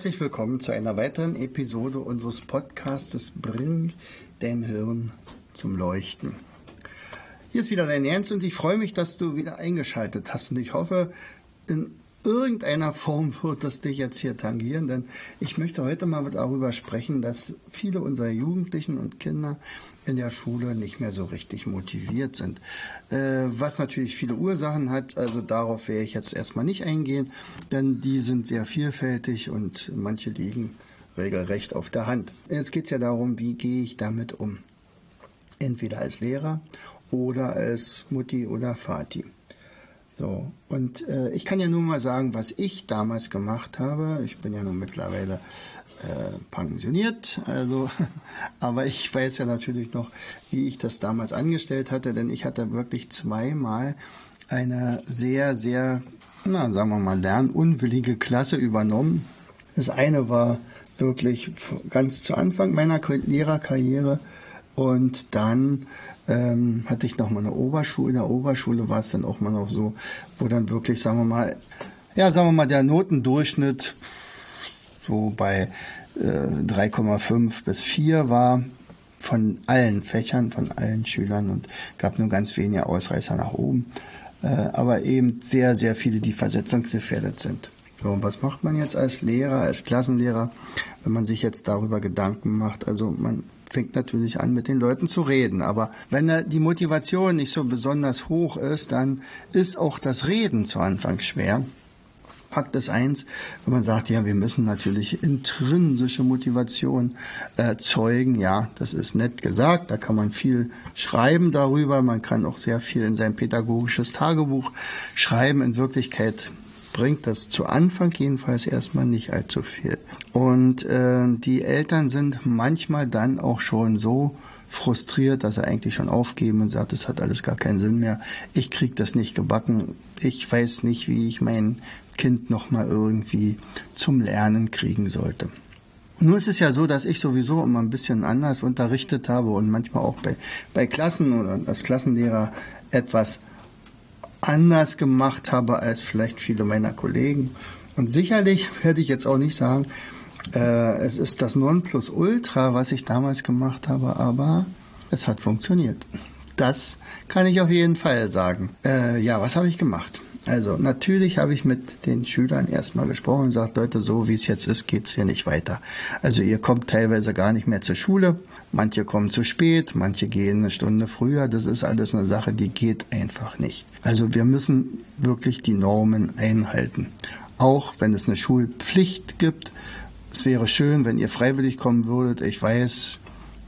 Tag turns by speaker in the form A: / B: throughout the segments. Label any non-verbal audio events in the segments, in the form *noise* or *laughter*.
A: Herzlich willkommen zu einer weiteren Episode unseres Podcastes Bring dein Hirn zum Leuchten. Hier ist wieder dein Jens und ich freue mich, dass du wieder eingeschaltet hast und ich hoffe, in irgendeiner Form wird das dich jetzt hier tangieren, denn ich möchte heute mal darüber sprechen, dass viele unserer Jugendlichen und Kinder in der Schule nicht mehr so richtig motiviert sind. Äh, was natürlich viele Ursachen hat, also darauf werde ich jetzt erstmal nicht eingehen, denn die sind sehr vielfältig und manche liegen regelrecht auf der Hand. Jetzt geht es ja darum, wie gehe ich damit um? Entweder als Lehrer oder als Mutti oder Vati. So, und äh, ich kann ja nur mal sagen, was ich damals gemacht habe. Ich bin ja nun mittlerweile äh, pensioniert, also, *laughs* aber ich weiß ja natürlich noch, wie ich das damals angestellt hatte, denn ich hatte wirklich zweimal eine sehr, sehr, na, sagen wir mal, lernunwillige Klasse übernommen. Das eine war wirklich ganz zu Anfang meiner Lehrerkarriere und dann ähm, hatte ich noch mal eine Oberschule. In der Oberschule war es dann auch mal noch so, wo dann wirklich, sagen wir mal, ja, sagen wir mal, der Notendurchschnitt so bei äh, 3,5 bis 4 war von allen Fächern, von allen Schülern und gab nur ganz wenige Ausreißer nach oben. Äh, aber eben sehr, sehr viele, die versetzungsgefährdet sind. So, und was macht man jetzt als Lehrer, als Klassenlehrer, wenn man sich jetzt darüber Gedanken macht? Also man fängt natürlich an, mit den Leuten zu reden. Aber wenn die Motivation nicht so besonders hoch ist, dann ist auch das Reden zu Anfang schwer. Fakt ist eins, wenn man sagt, ja, wir müssen natürlich intrinsische Motivation erzeugen, äh, ja, das ist nett gesagt, da kann man viel schreiben darüber, man kann auch sehr viel in sein pädagogisches Tagebuch schreiben. In Wirklichkeit bringt das zu Anfang jedenfalls erstmal nicht allzu viel. Und äh, die Eltern sind manchmal dann auch schon so frustriert, dass sie eigentlich schon aufgeben und sagt, das hat alles gar keinen Sinn mehr. Ich krieg das nicht gebacken. Ich weiß nicht, wie ich mein Kind noch mal irgendwie zum Lernen kriegen sollte. Nur ist es ja so, dass ich sowieso immer ein bisschen anders unterrichtet habe und manchmal auch bei, bei Klassen oder als Klassenlehrer etwas anders gemacht habe als vielleicht viele meiner Kollegen. Und sicherlich werde ich jetzt auch nicht sagen, äh, es ist das Nonplusultra, was ich damals gemacht habe, aber es hat funktioniert. Das kann ich auf jeden Fall sagen. Äh, ja, was habe ich gemacht? Also natürlich habe ich mit den Schülern erstmal gesprochen und gesagt, Leute, so wie es jetzt ist, geht's hier nicht weiter. Also ihr kommt teilweise gar nicht mehr zur Schule, manche kommen zu spät, manche gehen eine Stunde früher, das ist alles eine Sache, die geht einfach nicht. Also wir müssen wirklich die Normen einhalten. Auch wenn es eine Schulpflicht gibt. Es wäre schön, wenn ihr freiwillig kommen würdet. Ich weiß,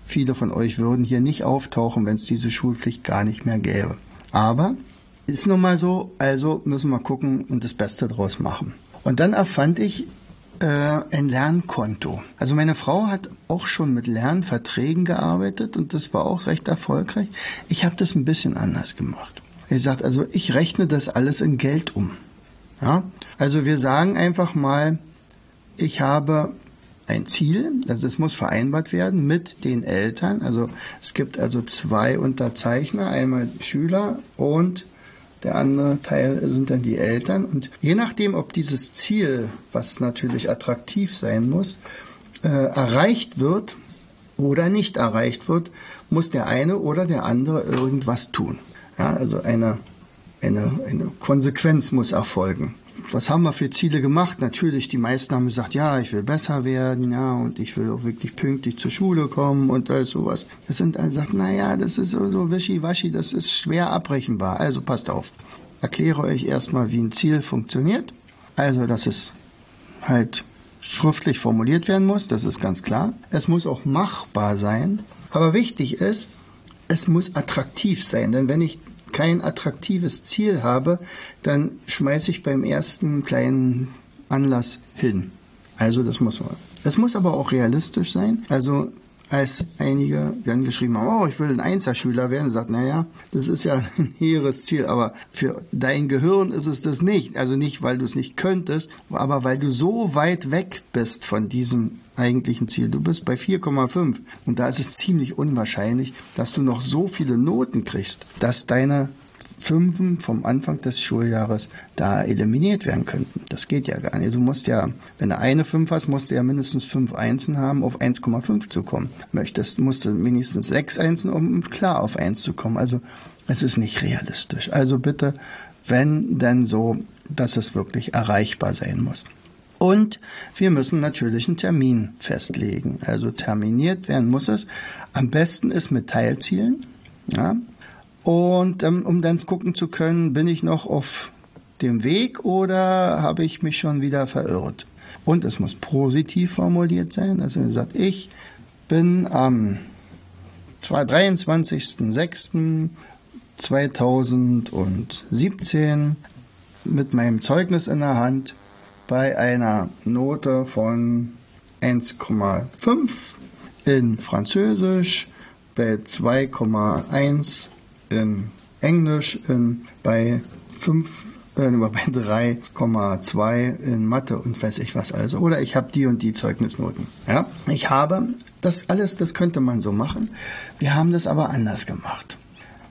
A: viele von euch würden hier nicht auftauchen, wenn es diese Schulpflicht gar nicht mehr gäbe. Aber ist nun mal so, also müssen wir gucken und das Beste draus machen. Und dann erfand ich äh, ein Lernkonto. Also meine Frau hat auch schon mit Lernverträgen gearbeitet und das war auch recht erfolgreich. Ich habe das ein bisschen anders gemacht. Er sagt, also ich rechne das alles in Geld um. Ja? Also wir sagen einfach mal, ich habe ein Ziel, also es muss vereinbart werden mit den Eltern. Also es gibt also zwei Unterzeichner, einmal Schüler und der andere Teil sind dann die Eltern. Und je nachdem, ob dieses Ziel, was natürlich attraktiv sein muss, äh, erreicht wird oder nicht erreicht wird, muss der eine oder der andere irgendwas tun. Ja, also eine, eine, eine Konsequenz muss erfolgen. Was haben wir für Ziele gemacht? Natürlich, die meisten haben gesagt, ja, ich will besser werden, ja, und ich will auch wirklich pünktlich zur Schule kommen und all sowas. Das sind alle sagt, na ja, das ist so, wischiwaschi, das ist schwer abrechenbar. Also passt auf. Erkläre euch erstmal, wie ein Ziel funktioniert. Also, dass es halt schriftlich formuliert werden muss, das ist ganz klar. Es muss auch machbar sein. Aber wichtig ist, es muss attraktiv sein. Denn wenn ich kein attraktives Ziel habe, dann schmeiße ich beim ersten kleinen Anlass hin. Also das muss man. Es muss aber auch realistisch sein. Also als einige dann geschrieben haben, oh, ich will ein Einserschüler werden, sagt, naja, das ist ja *laughs* ein hehres Ziel, aber für dein Gehirn ist es das nicht. Also nicht, weil du es nicht könntest, aber weil du so weit weg bist von diesem eigentlichen Ziel. Du bist bei 4,5 und da ist es ziemlich unwahrscheinlich, dass du noch so viele Noten kriegst, dass deine Fünfen vom Anfang des Schuljahres da eliminiert werden könnten. Das geht ja gar nicht. Du musst ja, wenn du eine Fünf hast, musst du ja mindestens fünf Einsen haben, auf 1,5 zu kommen. Möchtest, musst du mindestens sechs Einsen, um klar auf 1 zu kommen. Also es ist nicht realistisch. Also bitte, wenn denn so, dass es wirklich erreichbar sein muss. Und wir müssen natürlich einen Termin festlegen. Also terminiert werden muss es. Am besten ist mit Teilzielen. Ja, und ähm, um dann gucken zu können, bin ich noch auf dem Weg oder habe ich mich schon wieder verirrt? Und es muss positiv formuliert sein. Also er sagt, ich bin am 23.06.2017 mit meinem Zeugnis in der Hand bei einer Note von 1,5 in Französisch, bei 2,1 in Englisch, in, bei 5 äh, bei 3,2 in Mathe und weiß ich was also. Oder ich habe die und die Zeugnisnoten. Ja, ich habe das alles, das könnte man so machen. Wir haben das aber anders gemacht.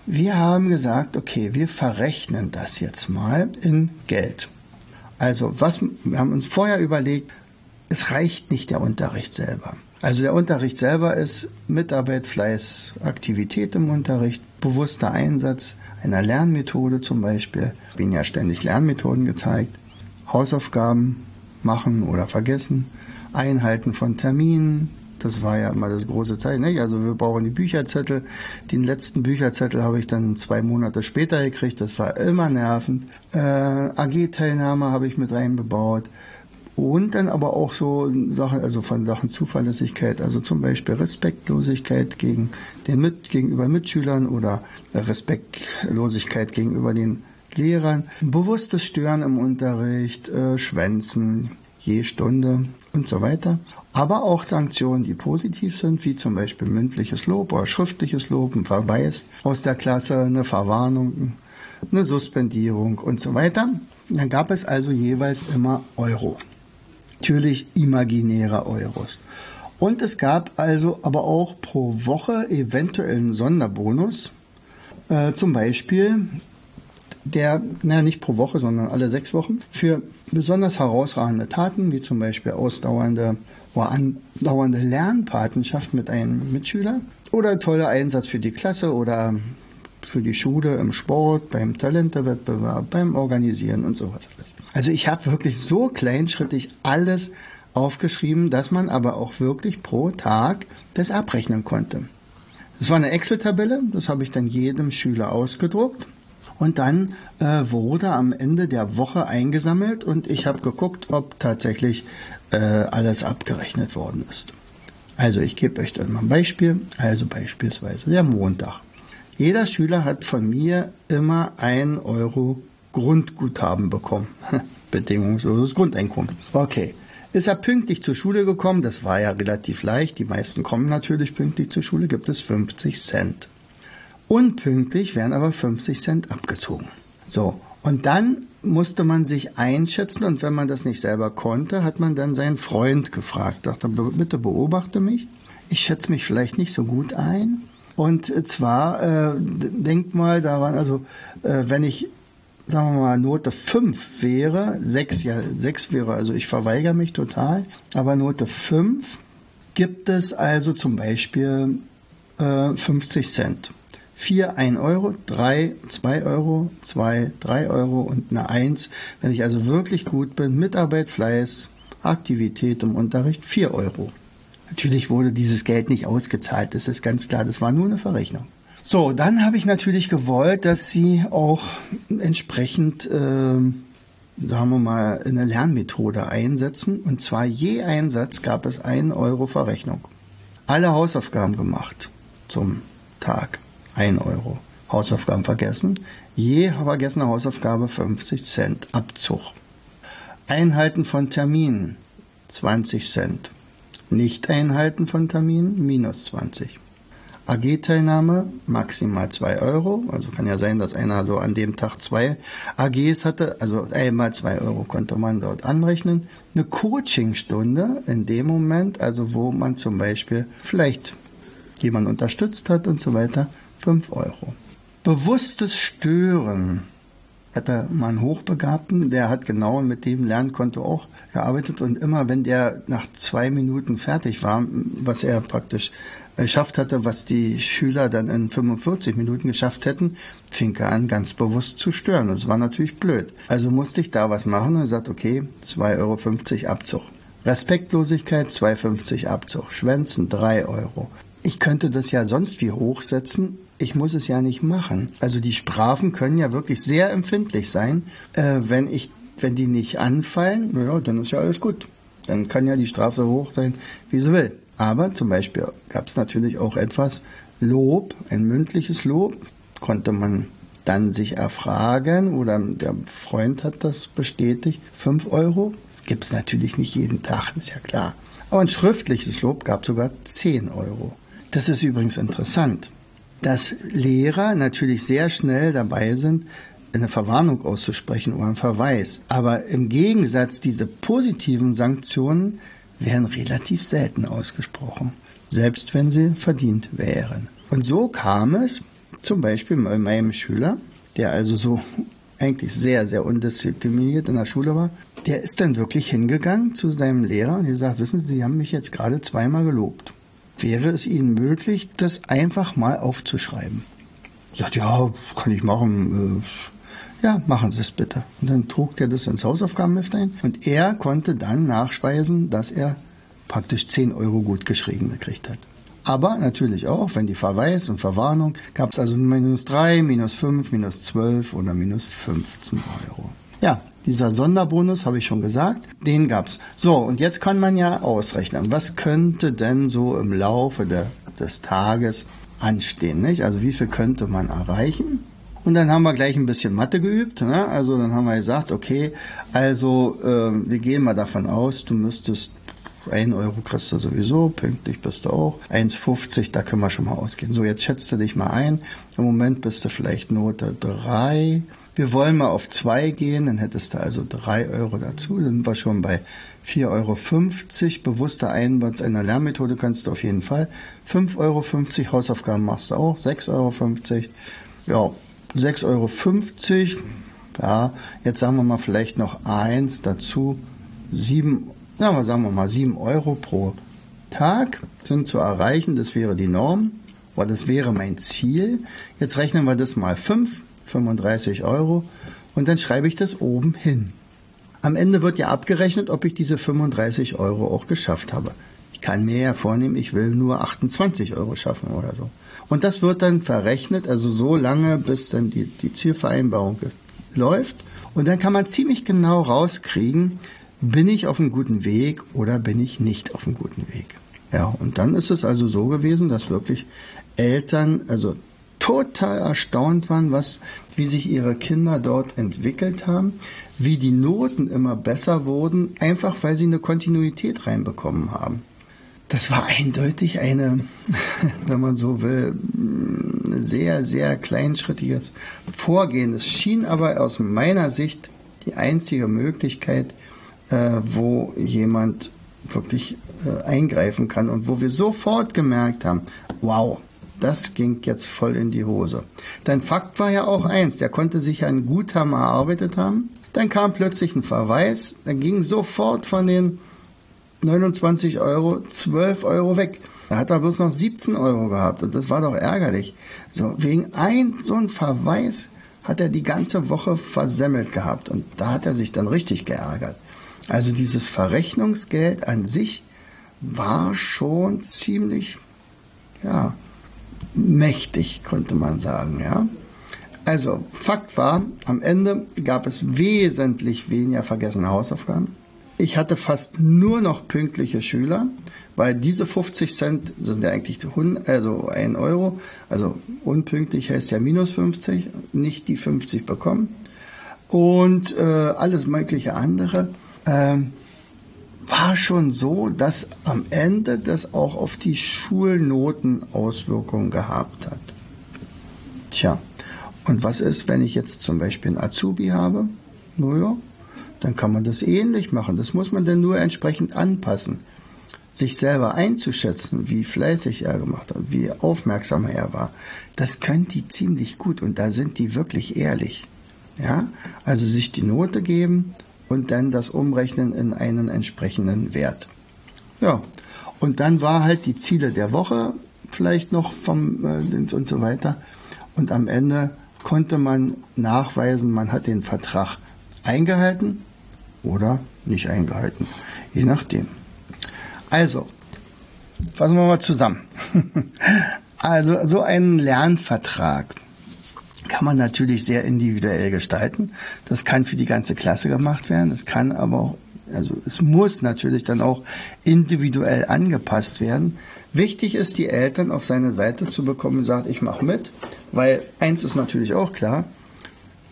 A: Wir haben gesagt, okay, wir verrechnen das jetzt mal in Geld. Also was, wir haben uns vorher überlegt, es reicht nicht der Unterricht selber. Also der Unterricht selber ist Mitarbeit, Fleiß, Aktivität im Unterricht, bewusster Einsatz einer Lernmethode zum Beispiel. Ich bin ja ständig Lernmethoden gezeigt. Hausaufgaben machen oder vergessen. Einhalten von Terminen. Das war ja immer das große Zeichen. Nicht? Also wir brauchen die Bücherzettel. Den letzten Bücherzettel habe ich dann zwei Monate später gekriegt. Das war immer nervend. Äh, AG-Teilnahme habe ich mit reinbebaut. Und dann aber auch so Sachen, also von Sachen Zuverlässigkeit, also zum Beispiel Respektlosigkeit gegen den mit, gegenüber Mitschülern oder Respektlosigkeit gegenüber den Lehrern, bewusstes Stören im Unterricht, äh, Schwänzen je Stunde und so weiter. Aber auch Sanktionen, die positiv sind, wie zum Beispiel mündliches Lob oder schriftliches Lob, ein Verweis aus der Klasse, eine Verwarnung, eine Suspendierung und so weiter. Dann gab es also jeweils immer Euro natürlich imaginäre Euros. Und es gab also aber auch pro Woche eventuell einen Sonderbonus. Äh, zum Beispiel der, naja, nicht pro Woche, sondern alle sechs Wochen, für besonders herausragende Taten, wie zum Beispiel ausdauernde oder andauernde Lernpatenschaft mit einem Mitschüler oder toller Einsatz für die Klasse oder für die Schule im Sport, beim Talentewettbewerb, beim Organisieren und sowas. Also ich habe wirklich so kleinschrittig alles aufgeschrieben, dass man aber auch wirklich pro Tag das abrechnen konnte. Das war eine Excel-Tabelle, das habe ich dann jedem Schüler ausgedruckt. Und dann äh, wurde am Ende der Woche eingesammelt und ich habe geguckt, ob tatsächlich äh, alles abgerechnet worden ist. Also ich gebe euch dann mal ein Beispiel. Also beispielsweise der Montag. Jeder Schüler hat von mir immer ein Euro Grundguthaben bekommen. *laughs* Bedingungsloses Grundeinkommen. Okay. Ist er pünktlich zur Schule gekommen? Das war ja relativ leicht. Die meisten kommen natürlich pünktlich zur Schule. Gibt es 50 Cent. Unpünktlich werden aber 50 Cent abgezogen. So. Und dann musste man sich einschätzen und wenn man das nicht selber konnte, hat man dann seinen Freund gefragt. Dachte, bitte beobachte mich. Ich schätze mich vielleicht nicht so gut ein. Und zwar, äh, denkt mal daran, also äh, wenn ich sagen wir mal, Note 5 wäre, 6, ja, 6 wäre, also ich verweigere mich total, aber Note 5 gibt es also zum Beispiel äh, 50 Cent. 4 1 Euro, 3 2 Euro, 2 3 Euro und eine 1. Wenn ich also wirklich gut bin, Mitarbeit, Fleiß, Aktivität im Unterricht, 4 Euro. Natürlich wurde dieses Geld nicht ausgezahlt, das ist ganz klar, das war nur eine Verrechnung. So, dann habe ich natürlich gewollt, dass sie auch entsprechend, äh, sagen wir mal, eine Lernmethode einsetzen. Und zwar je Einsatz gab es einen Euro Verrechnung. Alle Hausaufgaben gemacht zum Tag. Ein Euro. Hausaufgaben vergessen. Je vergessene Hausaufgabe 50 Cent Abzug. Einhalten von Terminen 20 Cent. Nicht-Einhalten von Terminen minus 20. AG-Teilnahme maximal 2 Euro. Also kann ja sein, dass einer so an dem Tag zwei AGs hatte. Also einmal 2 Euro konnte man dort anrechnen. Eine Coachingstunde in dem Moment, also wo man zum Beispiel vielleicht jemand unterstützt hat und so weiter, 5 Euro. Bewusstes Stören hatte man einen Hochbegabten, der hat genau mit dem Lernkonto auch gearbeitet und immer wenn der nach zwei Minuten fertig war, was er praktisch geschafft hatte, was die Schüler dann in 45 Minuten geschafft hätten, fing er an, ganz bewusst zu stören. Das war natürlich blöd. Also musste ich da was machen und gesagt, okay, 2,50 Euro Abzug. Respektlosigkeit 2,50 Abzug. Schwänzen 3 Euro. Ich könnte das ja sonst wie hochsetzen. Ich muss es ja nicht machen. Also die Strafen können ja wirklich sehr empfindlich sein. Äh, wenn ich, wenn die nicht anfallen, naja, dann ist ja alles gut. Dann kann ja die Strafe so hoch sein, wie sie will. Aber zum Beispiel gab es natürlich auch etwas Lob, ein mündliches Lob, konnte man dann sich erfragen oder der Freund hat das bestätigt, 5 Euro. Das gibt es natürlich nicht jeden Tag, ist ja klar. Aber ein schriftliches Lob gab sogar 10 Euro. Das ist übrigens interessant, dass Lehrer natürlich sehr schnell dabei sind, eine Verwarnung auszusprechen oder einen Verweis. Aber im Gegensatz diese positiven Sanktionen werden relativ selten ausgesprochen, selbst wenn sie verdient wären. Und so kam es zum Beispiel bei meinem Schüler, der also so eigentlich sehr, sehr undiszipliniert in der Schule war, der ist dann wirklich hingegangen zu seinem Lehrer und gesagt, wissen Sie, Sie haben mich jetzt gerade zweimal gelobt. Wäre es Ihnen möglich, das einfach mal aufzuschreiben? Sagt, ja, kann ich machen. Äh, ja, machen Sie es bitte. Und dann trug der das ins Hausaufgabenheft ein und er konnte dann nachspeisen, dass er praktisch 10 Euro gut geschrieben gekriegt hat. Aber natürlich auch, wenn die Verweis und Verwarnung, gab es also minus 3, minus 5, minus 12 oder minus 15 Euro. Ja, dieser Sonderbonus habe ich schon gesagt, den gab's. So, und jetzt kann man ja ausrechnen, was könnte denn so im Laufe de, des Tages anstehen, nicht? Also wie viel könnte man erreichen? Und dann haben wir gleich ein bisschen Mathe geübt. Ne? Also dann haben wir gesagt, okay, also äh, wir gehen mal davon aus, du müsstest 1 Euro kriegst du sowieso, pünktlich bist du auch. 1,50, da können wir schon mal ausgehen. So, jetzt schätzt du dich mal ein. Im Moment bist du vielleicht Note 3. Wir wollen mal auf 2 gehen, dann hättest du also 3 Euro dazu. Dann sind wir schon bei 4,50 Euro. Bewusster Einsatz einer Lernmethode kannst du auf jeden Fall. 5,50 Euro Hausaufgaben machst du auch. 6,50 Euro. Ja, 6,50 Euro. Ja, jetzt sagen wir mal vielleicht noch eins dazu. 7 ja, sagen wir mal 7 Euro pro Tag sind zu erreichen. Das wäre die Norm, oder das wäre mein Ziel. Jetzt rechnen wir das mal 5, 35 Euro und dann schreibe ich das oben hin. Am Ende wird ja abgerechnet, ob ich diese 35 Euro auch geschafft habe. Ich kann mir ja vornehmen, ich will nur 28 Euro schaffen oder so. Und das wird dann verrechnet, also so lange, bis dann die, die Zielvereinbarung läuft. Und dann kann man ziemlich genau rauskriegen, bin ich auf einem guten Weg oder bin ich nicht auf einem guten Weg? Ja, und dann ist es also so gewesen, dass wirklich Eltern also total erstaunt waren, was, wie sich ihre Kinder dort entwickelt haben, wie die Noten immer besser wurden, einfach weil sie eine Kontinuität reinbekommen haben. Das war eindeutig eine, *laughs* wenn man so will, sehr, sehr kleinschrittiges Vorgehen. Es schien aber aus meiner Sicht die einzige Möglichkeit, äh, wo jemand wirklich äh, eingreifen kann und wo wir sofort gemerkt haben, wow, das ging jetzt voll in die Hose. Denn Fakt war ja auch eins, der konnte sich ein Guthaben erarbeitet haben, dann kam plötzlich ein Verweis, dann ging sofort von den 29 Euro 12 Euro weg. Da hat er bloß noch 17 Euro gehabt und das war doch ärgerlich. So, wegen ein, so ein Verweis hat er die ganze Woche versemmelt gehabt und da hat er sich dann richtig geärgert. Also dieses Verrechnungsgeld an sich war schon ziemlich, ja, mächtig, konnte man sagen, ja. Also, Fakt war, am Ende gab es wesentlich weniger vergessene Hausaufgaben. Ich hatte fast nur noch pünktliche Schüler, weil diese 50 Cent sind ja eigentlich also 1 Euro. Also unpünktlich heißt ja minus 50, nicht die 50 bekommen. Und äh, alles mögliche andere. Ähm, war schon so, dass am Ende das auch auf die Schulnoten Auswirkungen gehabt hat. Tja, und was ist, wenn ich jetzt zum Beispiel einen Azubi habe? Naja, dann kann man das ähnlich machen. Das muss man dann nur entsprechend anpassen. Sich selber einzuschätzen, wie fleißig er gemacht hat, wie aufmerksam er war, das können die ziemlich gut und da sind die wirklich ehrlich. Ja, also sich die Note geben und dann das umrechnen in einen entsprechenden Wert. Ja, und dann war halt die Ziele der Woche vielleicht noch vom äh, und so weiter. Und am Ende konnte man nachweisen, man hat den Vertrag eingehalten oder nicht eingehalten, je nachdem. Also, fassen wir mal zusammen. *laughs* also, so einen Lernvertrag kann man natürlich sehr individuell gestalten. Das kann für die ganze Klasse gemacht werden. Es kann aber auch, also es muss natürlich dann auch individuell angepasst werden. Wichtig ist, die Eltern auf seine Seite zu bekommen und sagt, ich mache mit, weil eins ist natürlich auch klar,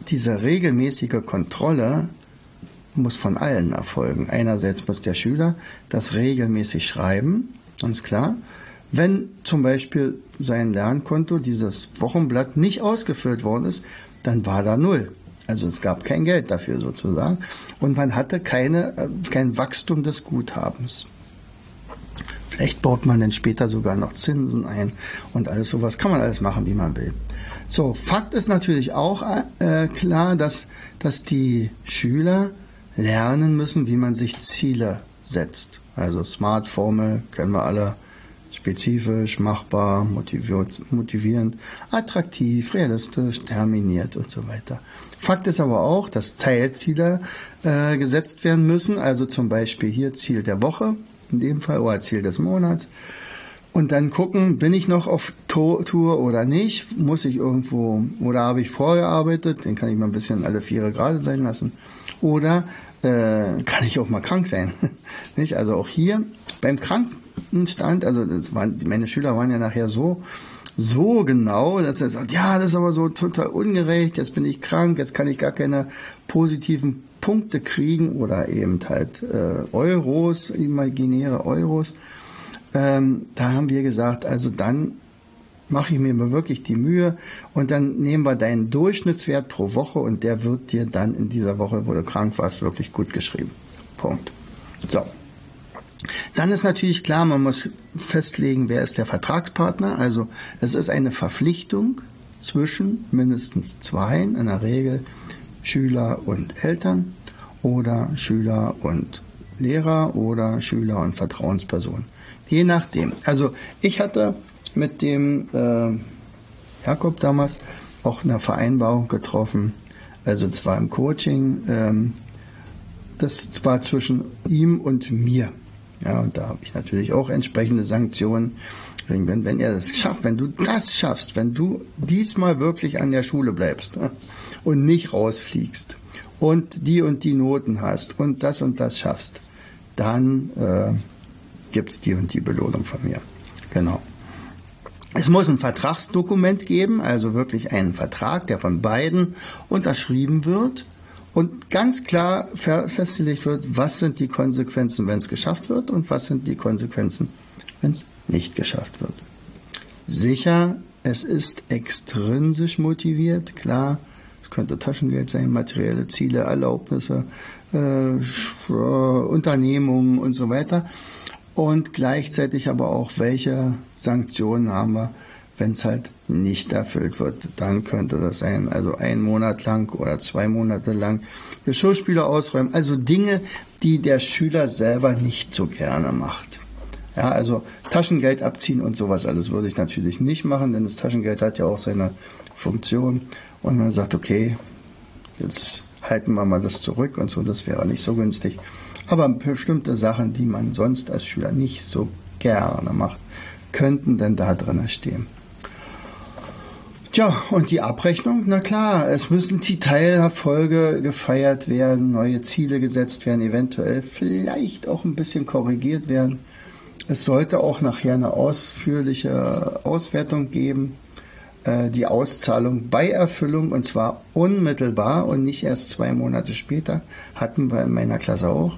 A: diese regelmäßige Kontrolle muss von allen erfolgen. Einerseits muss der Schüler das regelmäßig schreiben, ganz klar. Wenn zum Beispiel sein Lernkonto, dieses Wochenblatt, nicht ausgefüllt worden ist, dann war da null. Also es gab kein Geld dafür sozusagen. Und man hatte keine, äh, kein Wachstum des Guthabens. Vielleicht baut man dann später sogar noch Zinsen ein und alles sowas. Kann man alles machen, wie man will. So, Fakt ist natürlich auch äh, klar, dass, dass die Schüler lernen müssen, wie man sich Ziele setzt. Also Smart-Formel kennen wir alle. Spezifisch, machbar, motivierend, attraktiv, realistisch, terminiert und so weiter. Fakt ist aber auch, dass Teilziele äh, gesetzt werden müssen. Also zum Beispiel hier Ziel der Woche, in dem Fall, oder Ziel des Monats. Und dann gucken, bin ich noch auf Tour oder nicht? Muss ich irgendwo, oder habe ich vorgearbeitet? Den kann ich mal ein bisschen alle Viere gerade sein lassen. Oder äh, kann ich auch mal krank sein. *laughs* nicht? Also auch hier beim Krankenstand, also das waren, meine Schüler waren ja nachher so, so genau, dass er sagt, ja, das ist aber so total ungerecht, jetzt bin ich krank, jetzt kann ich gar keine positiven Punkte kriegen oder eben halt äh, Euros, imaginäre Euros. Ähm, da haben wir gesagt, also dann mache ich mir mal wirklich die Mühe und dann nehmen wir deinen Durchschnittswert pro Woche und der wird dir dann in dieser Woche, wo du krank warst, wirklich gut geschrieben. Punkt. So. Dann ist natürlich klar, man muss festlegen, wer ist der Vertragspartner. Also es ist eine Verpflichtung zwischen mindestens zwei, in der Regel Schüler und Eltern oder Schüler und Lehrer oder Schüler und Vertrauensperson. Je nachdem. Also ich hatte mit dem äh, Jakob damals auch eine Vereinbarung getroffen. Also zwar im Coaching, ähm, das war zwischen ihm und mir. Ja, und da habe ich natürlich auch entsprechende Sanktionen. Wenn, wenn er das schafft, wenn du das schaffst, wenn du diesmal wirklich an der Schule bleibst ne, und nicht rausfliegst und die und die Noten hast und das und das schaffst, dann äh, gibt's die und die Belohnung von mir. Genau. Es muss ein Vertragsdokument geben, also wirklich einen Vertrag, der von beiden unterschrieben wird und ganz klar festgelegt wird, was sind die Konsequenzen, wenn es geschafft wird und was sind die Konsequenzen, wenn es nicht geschafft wird. Sicher, es ist extrinsisch motiviert, klar, es könnte Taschengeld sein, materielle Ziele, Erlaubnisse, äh, Unternehmungen und so weiter und gleichzeitig aber auch, welche Sanktionen haben wir, wenn es halt nicht erfüllt wird. Dann könnte das sein, also ein Monat lang oder zwei Monate lang der Schulspieler ausräumen. Also Dinge, die der Schüler selber nicht so gerne macht. Ja, also Taschengeld abziehen und sowas alles würde ich natürlich nicht machen, denn das Taschengeld hat ja auch seine Funktion. Und man sagt, okay, jetzt halten wir mal das zurück und so, das wäre nicht so günstig. Aber bestimmte Sachen, die man sonst als Schüler nicht so gerne macht, könnten denn da drin stehen. Tja, und die Abrechnung, na klar, es müssen die Teilerfolge gefeiert werden, neue Ziele gesetzt werden, eventuell vielleicht auch ein bisschen korrigiert werden. Es sollte auch nachher eine ausführliche Auswertung geben, äh, die Auszahlung bei Erfüllung und zwar unmittelbar und nicht erst zwei Monate später, hatten wir in meiner Klasse auch.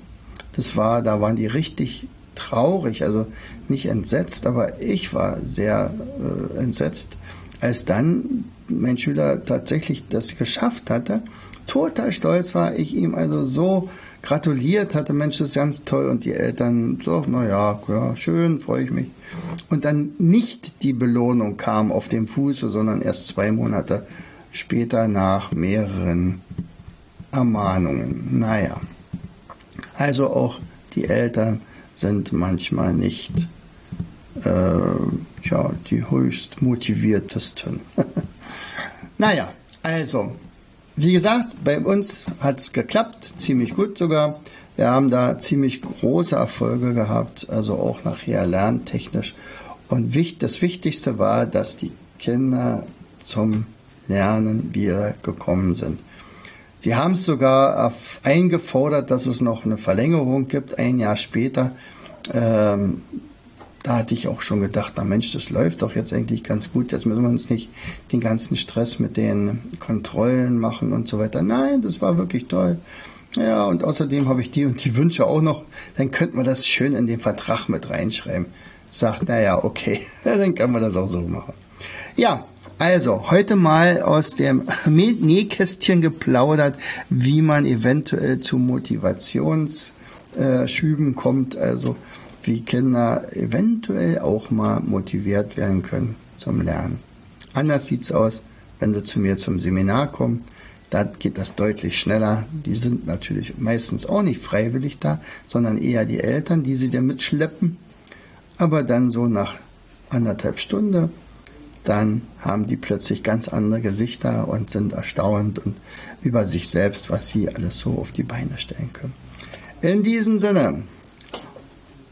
A: Das war, da waren die richtig traurig, also nicht entsetzt, aber ich war sehr äh, entsetzt, als dann mein Schüler tatsächlich das geschafft hatte. Total stolz war ich ihm also so gratuliert hatte, Mensch, das ist ganz toll. Und die Eltern so, naja, ja, schön, freue ich mich. Und dann nicht die Belohnung kam auf dem Fuße, sondern erst zwei Monate später nach mehreren Ermahnungen. Naja, also auch die Eltern sind manchmal nicht äh, ja, die höchst motiviertesten. *laughs* naja, also wie gesagt, bei uns hat es geklappt, ziemlich gut sogar. Wir haben da ziemlich große Erfolge gehabt, also auch nachher lerntechnisch. Und das Wichtigste war, dass die Kinder zum Lernen wieder gekommen sind. Sie haben es sogar eingefordert, dass es noch eine Verlängerung gibt, ein Jahr später. Ähm, da hatte ich auch schon gedacht, na Mensch, das läuft doch jetzt eigentlich ganz gut. Jetzt müssen wir uns nicht den ganzen Stress mit den Kontrollen machen und so weiter. Nein, das war wirklich toll. Ja, und außerdem habe ich die und die Wünsche auch noch. Dann könnten wir das schön in den Vertrag mit reinschreiben. Sagt, naja, okay, *laughs* dann kann man das auch so machen. Ja, also, heute mal aus dem *laughs* Nähkästchen geplaudert, wie man eventuell zu Motivationsschüben kommt. Also, wie Kinder eventuell auch mal motiviert werden können zum Lernen. Anders sieht es aus, wenn sie zu mir zum Seminar kommen. Da geht das deutlich schneller. Die sind natürlich meistens auch nicht freiwillig da, sondern eher die Eltern, die sie da mitschleppen. Aber dann so nach anderthalb Stunden, dann haben die plötzlich ganz andere Gesichter und sind erstaunt und über sich selbst, was sie alles so auf die Beine stellen können. In diesem Sinne,